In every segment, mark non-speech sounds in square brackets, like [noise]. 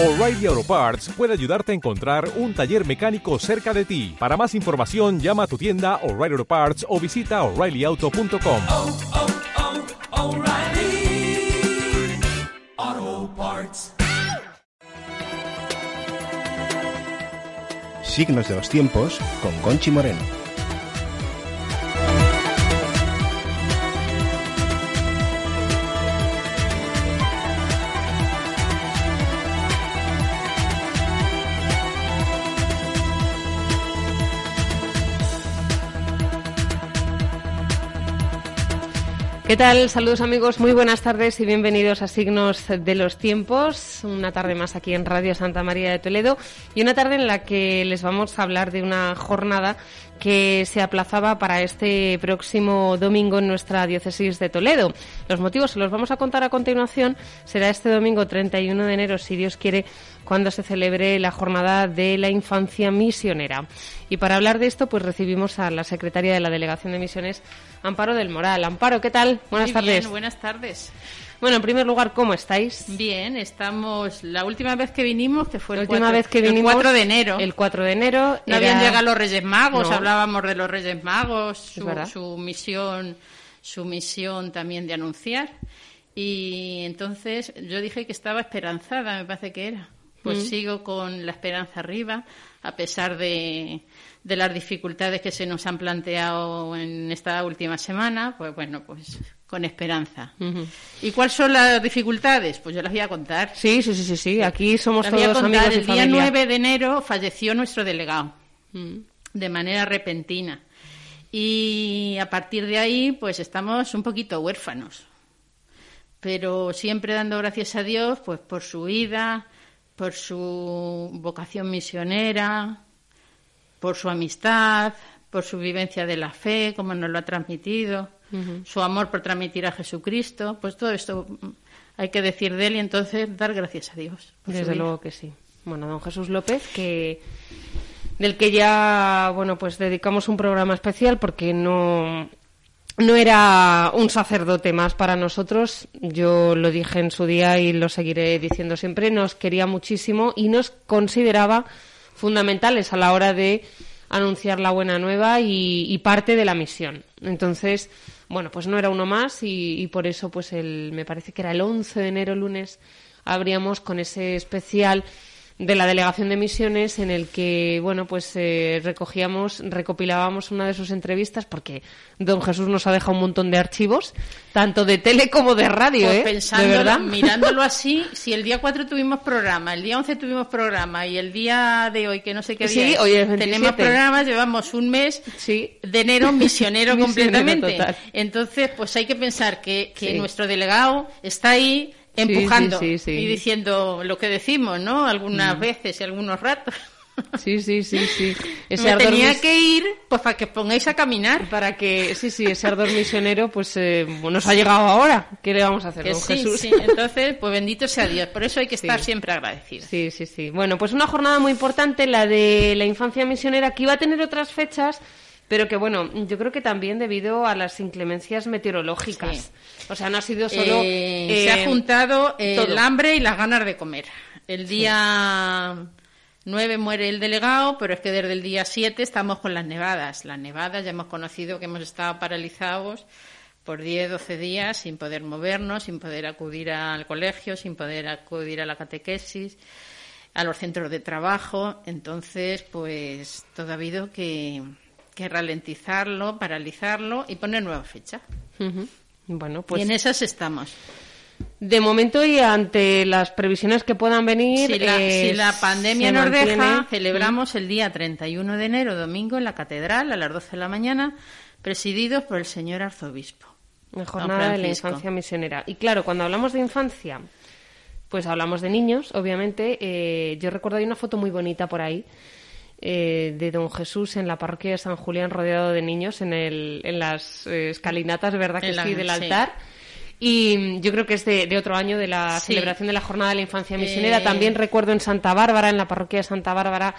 O'Reilly Auto Parts puede ayudarte a encontrar un taller mecánico cerca de ti. Para más información, llama a tu tienda O'Reilly Auto Parts o visita oreillyauto.com. oh, oh, Parts. Signos de los tiempos con Conchi Moreno. ¿Qué tal? Saludos amigos, muy buenas tardes y bienvenidos a Signos de los Tiempos. Una tarde más aquí en Radio Santa María de Toledo y una tarde en la que les vamos a hablar de una jornada que se aplazaba para este próximo domingo en nuestra diócesis de Toledo. Los motivos se los vamos a contar a continuación. Será este domingo 31 de enero, si Dios quiere, cuando se celebre la jornada de la infancia misionera. Y para hablar de esto, pues recibimos a la secretaria de la Delegación de Misiones, Amparo del Moral. Amparo, ¿qué tal? Buenas Muy tardes. bien, buenas tardes. Bueno, en primer lugar, ¿cómo estáis? Bien, estamos. La última vez que vinimos, que fue La el, última 4, vez que el vinimos 4 de enero. El 4 de enero. No era- habían llegado los Reyes Magos, No. hablábamos de los Reyes Magos, su, su misión, su misión también de anunciar. Y entonces yo dije que estaba esperanzada, me parece que era. Pues Mm. sigo con la esperanza arriba, a pesar de, de las dificultades que se nos han planteado en esta última semana, pues bueno, pues con esperanza. ¿Y cuáles son las dificultades? Pues yo las voy a contar. Sí, sí, sí, sí, sí. Aquí somos Las voy a todos contar. amigos y El día familia. 9 de enero falleció nuestro delegado Mm. de manera repentina. Y a partir de ahí, pues estamos un poquito huérfanos. Pero siempre dando gracias a Dios, pues por su vida, por su vocación misionera, por su amistad, por su vivencia de la fe, como nos lo ha transmitido, su amor por transmitir a Jesucristo, pues todo esto hay que decir de él y entonces dar gracias a Dios. Desde luego que sí. Bueno, don Jesús López, que del que ya, bueno, pues dedicamos un programa especial porque no no era un sacerdote más para nosotros. Yo lo dije en su día y lo seguiré diciendo siempre. Nos quería muchísimo y nos consideraba fundamentales a la hora de anunciar la buena nueva y, y parte de la misión. Entonces, bueno, pues no era uno más y, y por eso, pues el, me parece que era el 11 de enero, lunes, abríamos con ese especial de la delegación de misiones en el que bueno pues eh, recogíamos recopilábamos una de sus entrevistas porque don Jesús nos ha dejado un montón de archivos tanto de tele como de radio Pues ¿eh? pensándolo, de verdad mirándolo así, si el día 4 tuvimos programa, el día 11 tuvimos programa y el día de hoy, que no sé qué Sí, día es, hoy es 27. tenemos programas, llevamos un mes Sí. de enero [laughs] misionero, Misionero completamente. total. Entonces, pues hay que pensar que, que Sí. nuestro delegado está ahí empujando sí, sí, sí. y diciendo lo que decimos, ¿no? Algunas veces y algunos ratos. [laughs] sí sí sí sí ese Me ardor tenía mis- que ir pues para que pongáis a caminar. para que sí sí ese ardor misionero pues eh, bueno, nos ha llegado ahora qué le vamos a hacer Que don sí, Jesús sí. Entonces, pues bendito sea Dios. Por eso hay que estar Sí. siempre agradecidos. Sí, sí, sí. Bueno, pues una jornada muy importante, la de la infancia misionera, que iba a tener otras fechas, pero que bueno, yo creo que también debido a las inclemencias meteorológicas. O sea, no ha sido solo... Eh, eh, se ha juntado eh, todo. el hambre y las ganas de comer. El día 9 muere el delegado, pero es que desde el día 7 estamos con las nevadas. Las nevadas ya hemos conocido que hemos estado paralizados por 10, 12 días sin poder movernos, sin poder acudir al colegio, sin poder acudir a la catequesis, a los centros de trabajo. Entonces, pues todo ha habido que, que ralentizarlo, paralizarlo y poner nueva fecha. Ujú. Bueno, y pues en esas estamos. de momento y ante las previsiones que puedan venir... Si la, eh, si la pandemia nos mantiene- deja, celebramos el día 31 de enero, domingo, en la catedral a las 12 de la mañana, presididos por el señor arzobispo. La jornada de la infancia misionera. Y claro, cuando hablamos de infancia, pues hablamos de niños, obviamente. Eh, yo recuerdo hay una foto muy bonita por ahí eh, de Don Jesús en la parroquia de San Julián rodeado de niños en, el, en las eh, escalinatas, ¿verdad que sí? Del sí. altar. Y mm, yo creo que es de, de otro año de la Sí. celebración de la Jornada de la Infancia Misionera. Eh, También recuerdo en Santa Bárbara, en la parroquia de Santa Bárbara,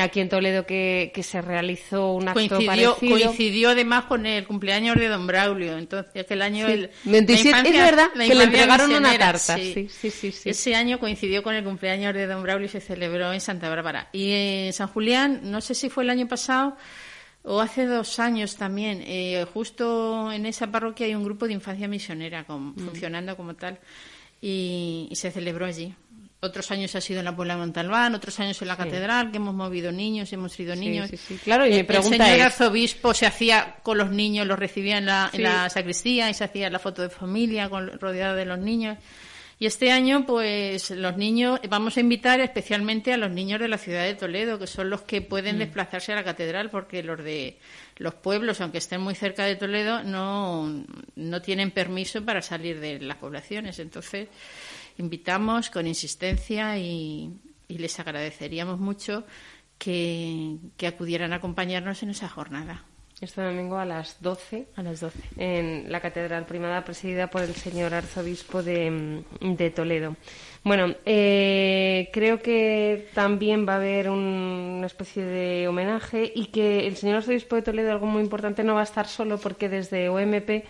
aquí en Toledo que, que se realizó un acto coincidió, parecido. coincidió además con el cumpleaños de don Braulio. Entonces, aquel año. Sí. el- 27 la es verdad que le entregaron una tarta, sí, sí, sí, sí. Ese año coincidió con el cumpleaños de don Braulio y se celebró en Santa Bárbara. Y en San Julián, no sé si fue el año pasado o hace dos años también, eh, justo en esa parroquia hay un grupo de infancia misionera con- Mm. funcionando como tal y, y se celebró allí. Otros años ha sido en la Puebla de Montalbán, otros años en la catedral, que hemos movido niños, hemos Sí, niños. sí, sí. Claro, y mi El- pregunta el señor es- arzobispo se hacía con los niños, los recibía en la, en la sacristía y se hacía la foto de familia con, rodeado de los niños. Y este año, pues los niños, vamos a invitar especialmente a los niños de la ciudad de Toledo, que son los que pueden desplazarse a la catedral, porque los de los pueblos, aunque estén muy cerca de Toledo, no, no tienen permiso para salir de las poblaciones. Entonces, invitamos con insistencia y, y les agradeceríamos mucho que, que acudieran a acompañarnos en esa jornada Este domingo a las 12 a las 12. en la Catedral Primada, presidida por el señor arzobispo de, de Toledo. Bueno, eh, creo que también va a haber un- una especie de homenaje y que el señor arzobispo de Toledo, algo muy importante, no va a estar solo porque desde OMP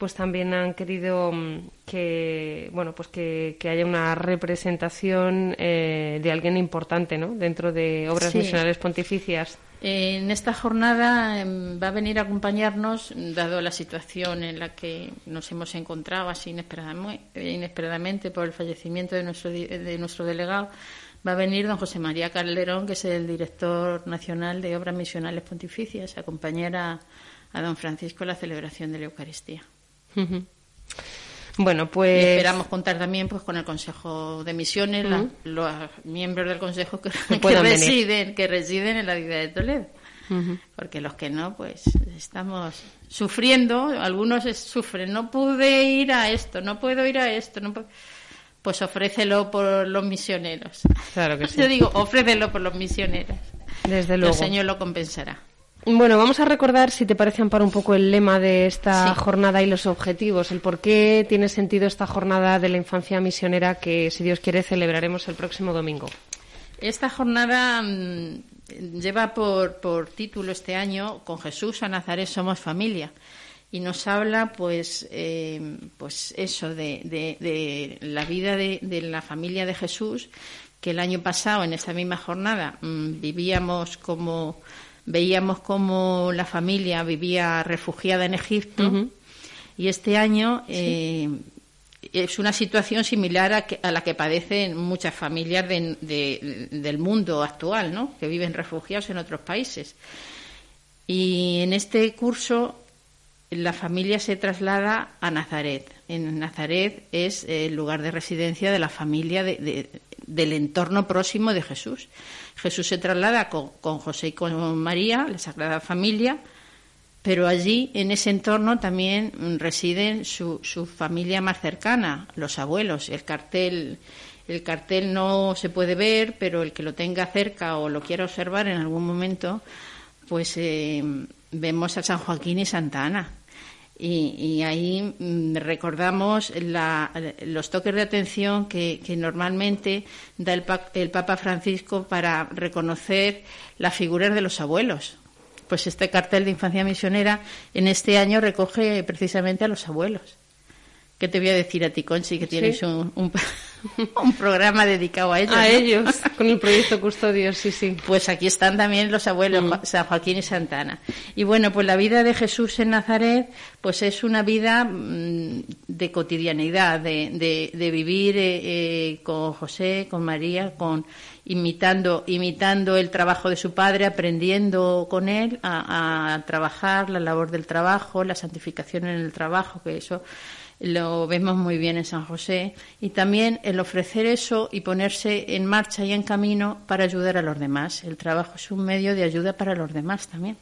pues también han querido mm, que bueno pues que, que haya una representación eh, de alguien importante ¿no? dentro de obras Sí. misionales pontificias En esta jornada em, va a venir a acompañarnos, dado la situación en la que nos hemos encontrado así inesperadamente, por el fallecimiento de nuestro, de nuestro delegado, va a venir don José María Calderón, que es el director nacional de Obras Misionales Pontificias, a acompañar a, a don Francisco en la celebración de la Eucaristía. Bueno, Y pues esperamos contar también pues con el Consejo de Misiones, la- los miembros del Consejo que, que venir. residen, que residen en la ciudad de Toledo. Porque los que no, pues estamos sufriendo, algunos sufren, no pude ir a esto, no puedo ir a esto, no pu- pues ofrécelo por los misioneros. Claro que [laughs] sí. Yo digo, ofrécelo por los misioneros. desde El luego. Señor lo compensará. Bueno, vamos a recordar, si te parece, Amparo, un poco el lema de esta Sí. jornada y los objetivos, el por qué tiene sentido esta jornada de la infancia misionera que, si Dios quiere, celebraremos el próximo domingo. Esta jornada mm, lleva por, por título este año Con Jesús a Nazaret somos familia y nos habla pues eh, pues eso de, de- de la vida de, de la familia de Jesús que el año pasado en esa misma jornada mm, vivíamos como veíamos como la familia vivía refugiada en Egipto y este año eh, es una situación similar a, que- a la que padecen muchas familias de- de- del mundo actual, ¿no? que viven refugiados en otros países. Y en este curso la familia se traslada a Nazaret. En Nazaret es el lugar de residencia de la familia de- de- del entorno próximo de Jesús. Jesús se traslada con, José y con María, la Sagrada Familia, pero allí, en ese entorno, también residen su, su familia más cercana, los abuelos. El cartel, el cartel no se puede ver, pero el que lo tenga cerca o lo quiera observar en algún momento, pues eh, vemos a San Joaquín y Santa Ana. Y, y ahí mm, recordamos la- los toques de atención que, normalmente da el, pa- el Papa Francisco para reconocer las figuras de los abuelos. Pues este cartel de infancia misionera en este año recoge precisamente a los abuelos. ¿Qué te voy a decir a ti, Conchi, que tienes Sí. un, un, [laughs] un programa dedicado a ellos? A ¿no? ellos, con el proyecto Custodios, sí, sí. Pues aquí están también los abuelos, Jo- San Joaquín y Santana. Y bueno, pues la vida de Jesús en Nazaret, pues es una vida mm, de cotidianidad, de, de- de vivir eh, eh, con José, con María, con imitando, imitando el trabajo de su padre, aprendiendo con él a, a trabajar, la labor del trabajo, la santificación en el trabajo, que eso lo vemos muy bien en San José, y también el ofrecer eso y ponerse en marcha y en camino para ayudar a los demás. El trabajo es un medio de ayuda para los demás también.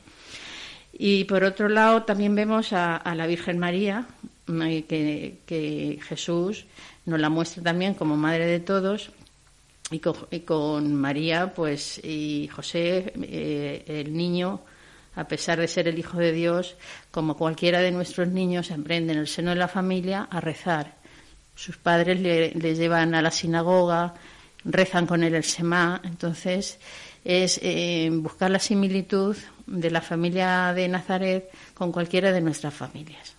Y por otro lado, también vemos a, la Virgen María, eh, que, que Jesús nos la muestra también como madre de todos. Y con, y con María, pues, y José, eh, el niño, a pesar de ser el Hijo de Dios, como cualquiera de nuestros niños, aprende en el seno de la familia a rezar. Sus padres le, le llevan a la sinagoga, rezan con él el Semá, entonces es eh, buscar la similitud de la familia de Nazaret con cualquiera de nuestras familias.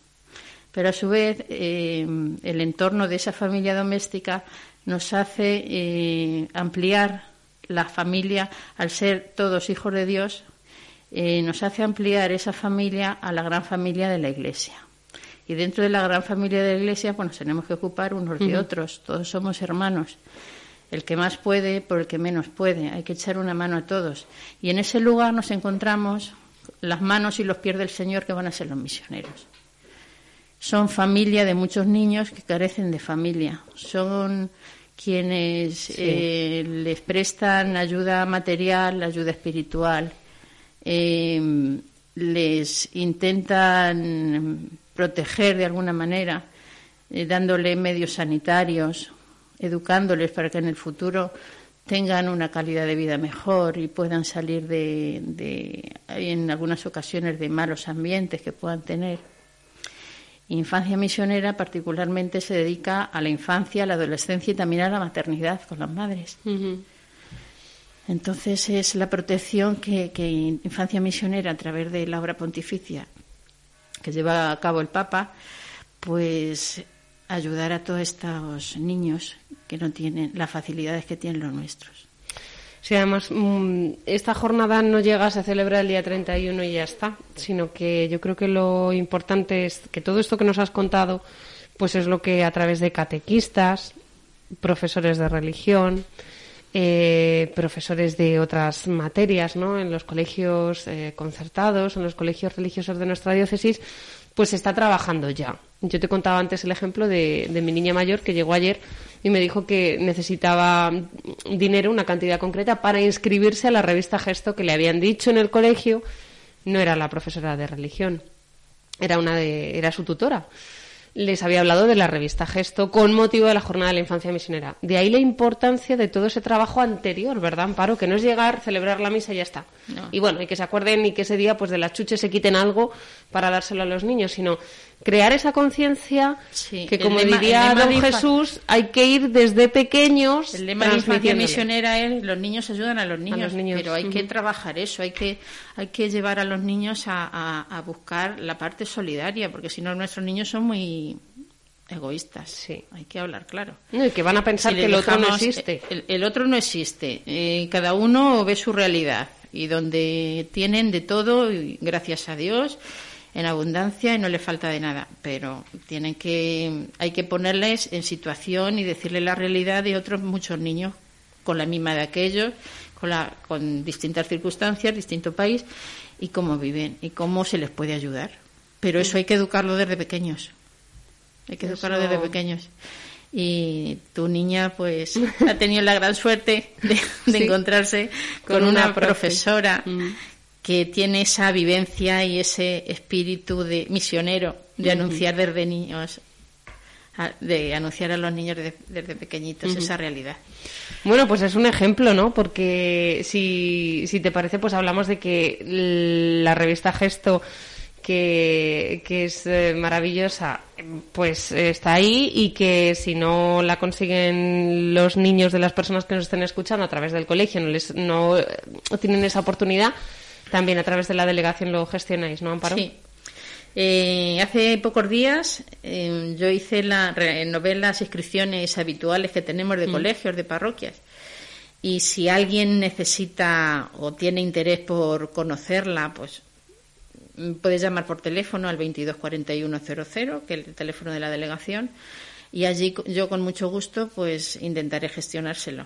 Pero a su vez, eh, el entorno de esa familia doméstica nos hace eh, ampliar la familia, al ser todos hijos de Dios, nos hace ampliar esa familia a la gran familia de la Iglesia. Y dentro de la gran familia de la Iglesia, pues nos tenemos que ocupar unos de otros, todos somos hermanos el que más puede por el que menos puede. Hay que echar una mano a todos. Y en ese lugar nos encontramos las manos y los pies del Señor que van a ser los misioneros. Son familia de muchos niños que carecen de familia. Son quienes eh, les prestan ayuda material, ayuda espiritual, eh, les intentan proteger de alguna manera, eh, dándole medios sanitarios, educándoles para que en el futuro tengan una calidad de vida mejor y puedan salir de, en algunas ocasiones de malos ambientes que puedan tener. Infancia misionera particularmente se dedica a la infancia, a la adolescencia y también a la maternidad con las madres. Entonces es la protección que, Infancia Misionera a través de la obra pontificia que lleva a cabo el Papa, pues ayudar a todos estos niños que no tienen las facilidades que tienen los nuestros. Sí, además, mm, esta jornada no llega, se celebra el día 31 y ya está, sino que yo creo que lo importante es que todo esto que nos has contado, pues es lo que a través de catequistas, profesores de religión, eh, profesores de otras materias, ¿no? En los colegios eh, concertados, en los colegios religiosos de nuestra diócesis, pues está trabajando ya. Yo te contaba antes el ejemplo de, mi niña mayor que llegó ayer y me dijo que necesitaba dinero, una cantidad concreta, para inscribirse a la revista Gesto que le habían dicho en el colegio. No era la profesora de religión, era una de, era su tutora les había hablado de la revista Gesto con motivo de la Jornada de la Infancia Misionera. De ahí la importancia de todo ese trabajo anterior, ¿verdad, Amparo? Que no es llegar, celebrar la misa y ya está. Y bueno, y que se acuerden y que ese día pues de las chuches se quiten algo para dárselo a los niños, sino crear esa conciencia que, como diría don Jesús, hay que ir desde pequeños. El lema de infancia misionera es los niños ayudan a los niños, pero hay que trabajar eso, hay que, hay que llevar a los niños a, a, buscar la parte solidaria, porque si no nuestros niños son muy egoístas. Sí. Hay que hablar claro. y que van a pensar que el otro no existe. El, otro no existe. Eh, cada uno ve su realidad y donde tienen de todo, gracias a Dios, en abundancia y no le falta de nada, pero tienen que hay que ponerles en situación y decirles la realidad de otros muchos niños con la misma de aquellos, con la con distintas circunstancias, distinto país y cómo viven y cómo se les puede ayudar. Pero eso hay que educarlo desde pequeños. Hay que educarlo desde pequeños. Y tu niña, pues, ha tenido la gran suerte de, encontrarse con, una, profesora mm que tiene esa vivencia y ese espíritu de misionero de anunciar desde niños de anunciar a los niños desde, pequeñitos esa realidad. Bueno, pues es un ejemplo, ¿no? Porque si, si te parece, pues hablamos de que la revista Gesto, que, que es eh, maravillosa, pues está ahí y que si no la consiguen los niños de las personas que nos estén escuchando a través del colegio, no, les, no tienen esa oportunidad, también a través de la delegación lo gestionáis, ¿no, Amparo? Sí. Eh, hace pocos días eh, yo hice la, renové las inscripciones habituales que tenemos de mm. colegios, de parroquias. Y si alguien necesita o tiene interés por conocerla, pues mm, puedes llamar por teléfono al 224100, que es el teléfono de la delegación, y allí yo con mucho gusto pues intentaré gestionárselo.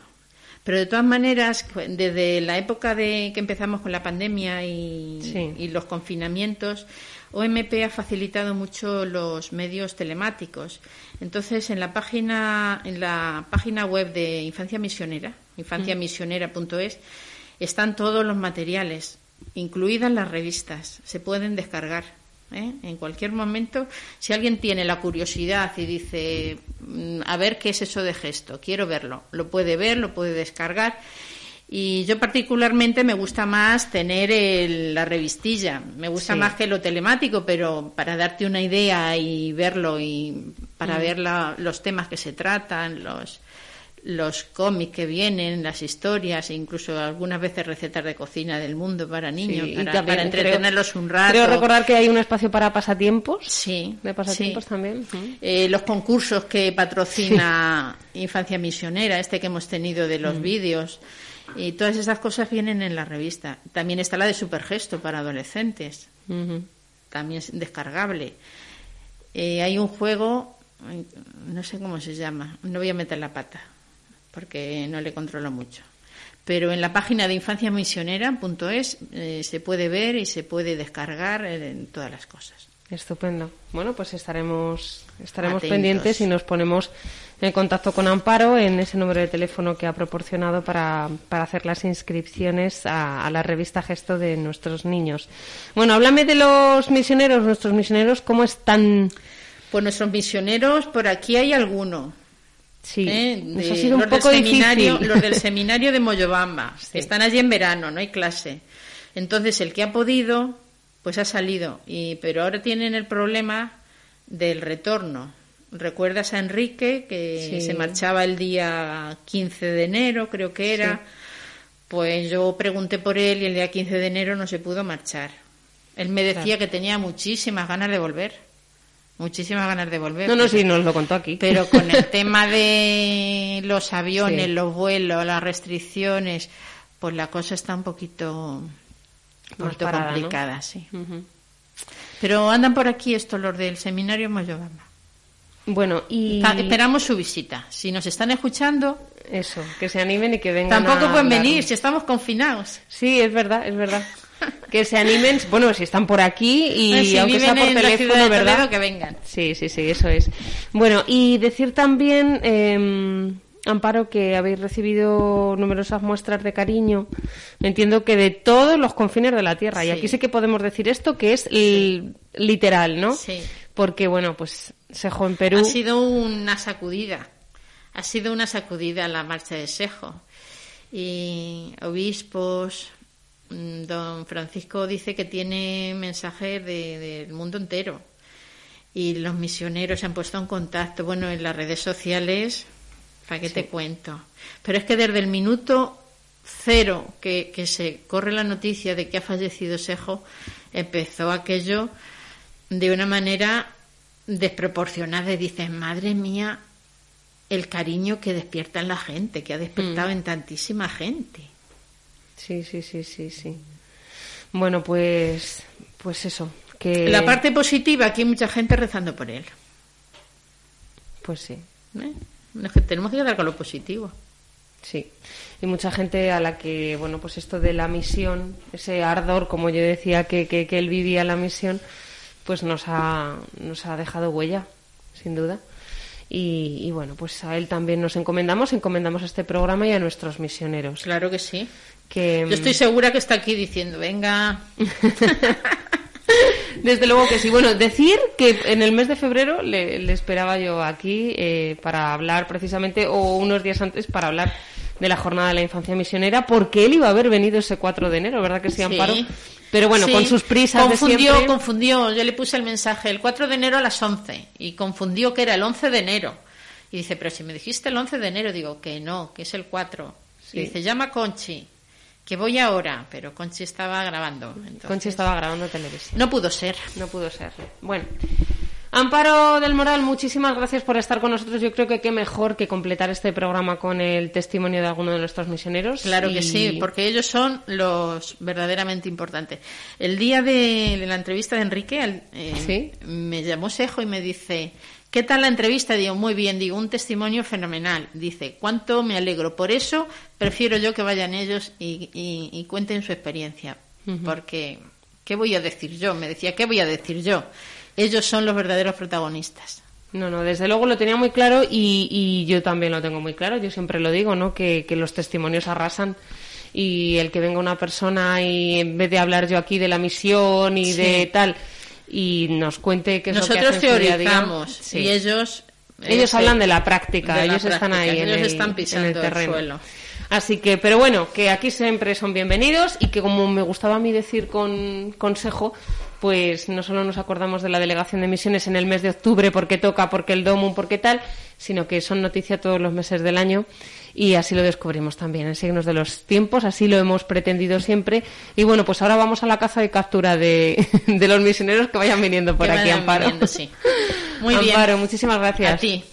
Pero de todas maneras, desde la época de que empezamos con la pandemia y, los confinamientos, OMP ha facilitado mucho los medios telemáticos. Entonces, en la página, en la página web de Infancia Misionera, infanciamisionera.es, están todos los materiales, incluidas las revistas. Se pueden descargar. ¿Eh? En cualquier momento, si alguien tiene la curiosidad y dice, mm, a ver qué es eso de gesto, quiero verlo, lo puede ver, lo puede descargar. Y yo particularmente me gusta más tener la revistilla, me gusta más que lo telemático, pero para darte una idea y verlo y para mm. ver los temas que se tratan, los, los cómics que vienen, las historias, e incluso algunas veces recetas de cocina del mundo para niños, Sí, para, también para entretenerlos creo- un rato. Creo recordar que hay un espacio para pasatiempos. Sí, De pasatiempos sí. también. Eh, los concursos que patrocina Infancia Misionera, este que hemos tenido de Mm. los vídeos, y todas esas cosas vienen en la revista. También está la de Supergesto para adolescentes, Ujú. también es descargable. Eh, hay un juego, no sé cómo se llama, no voy a meter la pata, porque no le controlo mucho. Pero en la página de infanciamisionera.es eh, se puede ver y se puede descargar eh, en todas las cosas. Estupendo. Bueno, pues estaremos, estaremos Atentos. pendientes y nos ponemos en contacto con Amparo en ese número de teléfono que ha proporcionado para, para hacer las inscripciones a, a la revista Gesto de nuestros niños. Bueno, háblame de los misioneros, nuestros misioneros, ¿cómo están? Pues nuestros misioneros, por aquí hay alguno. Sí, ¿eh? De- ha sido un los poco del seminario, difícil. Los del seminario de Moyobamba. [laughs] Sí. Están allí en verano, no hay clase. Entonces, el que ha podido, pues ha salido. Y, pero ahora tienen el problema del retorno. ¿Recuerdas a Enrique que Sí. se marchaba el día 15 de enero, creo que era? Sí. Pues yo pregunté por él y el día 15 de enero no se pudo marchar. Él me decía Claro. que tenía muchísimas ganas de volver. Muchísimas ganas de volver. No, no, sí, nos lo contó aquí. pero con el [laughs] tema de los aviones, Sí. los vuelos, las restricciones, pues la cosa está un poquito, un Más poquito parada, ¿no? complicada, sí. Pero andan por aquí estos los del seminario Moyobamba. Bueno, y Ta- Esperamos su visita. Si nos están escuchando, eso, que se animen y que vengan tampoco a pueden venir si estamos confinados. Sí, es verdad, es verdad. Que se animen, bueno, si están por aquí y Eh, si aunque sea por teléfono, de ¿verdad? Toledo, que vengan. Sí, sí, sí, eso es. Bueno, y decir también, eh, Amparo, que habéis recibido numerosas muestras de cariño. Entiendo que de todos los confines de la Tierra. Y aquí sí que podemos decir esto, que es literal, ¿no? Sí. Porque, bueno, pues Sejo en Perú. Ha sido una sacudida. Ha sido una sacudida la marcha de Sejo. Y obispos, don Francisco dice que tiene mensajes de- del mundo entero. Y los misioneros se han puesto en contacto. Bueno, en las redes sociales, ¿para qué te cuento? Pero es que desde el minuto cero que, que se corre la noticia de que ha fallecido Sejo, empezó aquello de una manera desproporcionada y dices, madre mía, el cariño que despierta en la gente, que ha despertado en tantísima gente. Sí, sí, sí, sí, sí. Bueno, pues, pues eso. Que, La parte positiva, aquí hay mucha gente rezando por él. Pues sí. ¿eh? Es que tenemos que quedar con lo positivo. Sí, y mucha gente a la que, bueno, pues esto de la misión, ese ardor, como yo decía que, que, que él vivía la misión, pues nos ha, nos ha dejado huella, sin duda. Y, y bueno, pues a él también nos encomendamos, encomendamos a este programa y a nuestros misioneros. Claro que sí. Que, Yo estoy segura que está aquí diciendo, venga, [laughs] Desde luego que sí. Bueno, decir que en el mes de febrero le, le esperaba yo aquí eh, para hablar precisamente, o unos días antes, para hablar de la jornada de la infancia misionera, porque él iba a haber venido ese 4 de enero, ¿verdad que sí, Amparo? Pero bueno, Sí. con sus prisas confundió, de siempre... Confundió, yo le puse el mensaje el 4 de enero a las 11 y confundió que era el 11 de enero. Y dice, pero si me dijiste el 11 de enero, digo que no, que es el 4. Sí. Y dice, llama a Conchi, que voy ahora, pero Conchi estaba grabando. entonces Conchi estaba grabando televisión. No pudo ser. No pudo ser. Bueno. Amparo del Moral, muchísimas gracias por estar con nosotros. Yo creo que qué mejor que completar este programa con el testimonio de alguno de nuestros misioneros. Claro que sí, porque ellos son los verdaderamente importantes. El día de la entrevista de Enrique, eh, Sí. me llamó Sejo y me dice, ¿qué tal la entrevista? Digo, muy bien, digo, un testimonio fenomenal. Dice, ¿cuánto me alegro? Por eso prefiero yo que vayan ellos y, y- y cuenten su experiencia. Porque, ¿qué voy a decir yo? Me decía, ¿qué voy a decir yo? Ellos son los verdaderos protagonistas. No, no, desde luego lo tenía muy claro y, y yo también lo tengo muy claro. Yo siempre lo digo, ¿no? Que, que los testimonios arrasan y el que venga una persona y en vez de hablar yo aquí de la misión y Sí. de tal y nos cuente qué es lo que Nosotros hacen en su día a día, teorizamos sí. y ellos... Ellos eh, hablan de la práctica, de la ellos están ahí en ellos el, están en pisando el el terreno. suelo. Así que, pero bueno, que aquí siempre son bienvenidos y que como me gustaba a mí decir con consejo, pues no solo nos acordamos de la delegación de misiones en el mes de octubre porque toca, porque el DOMUN, porque tal, sino que son noticia todos los meses del año y así lo descubrimos también en signos de los tiempos, así lo hemos pretendido siempre. Y bueno, pues ahora vamos a la caza de captura de, [laughs] de los misioneros que vayan viniendo por Que aquí, Amparo. viniendo, sí. Muy [laughs] bien. Amparo, muchísimas gracias. A ti.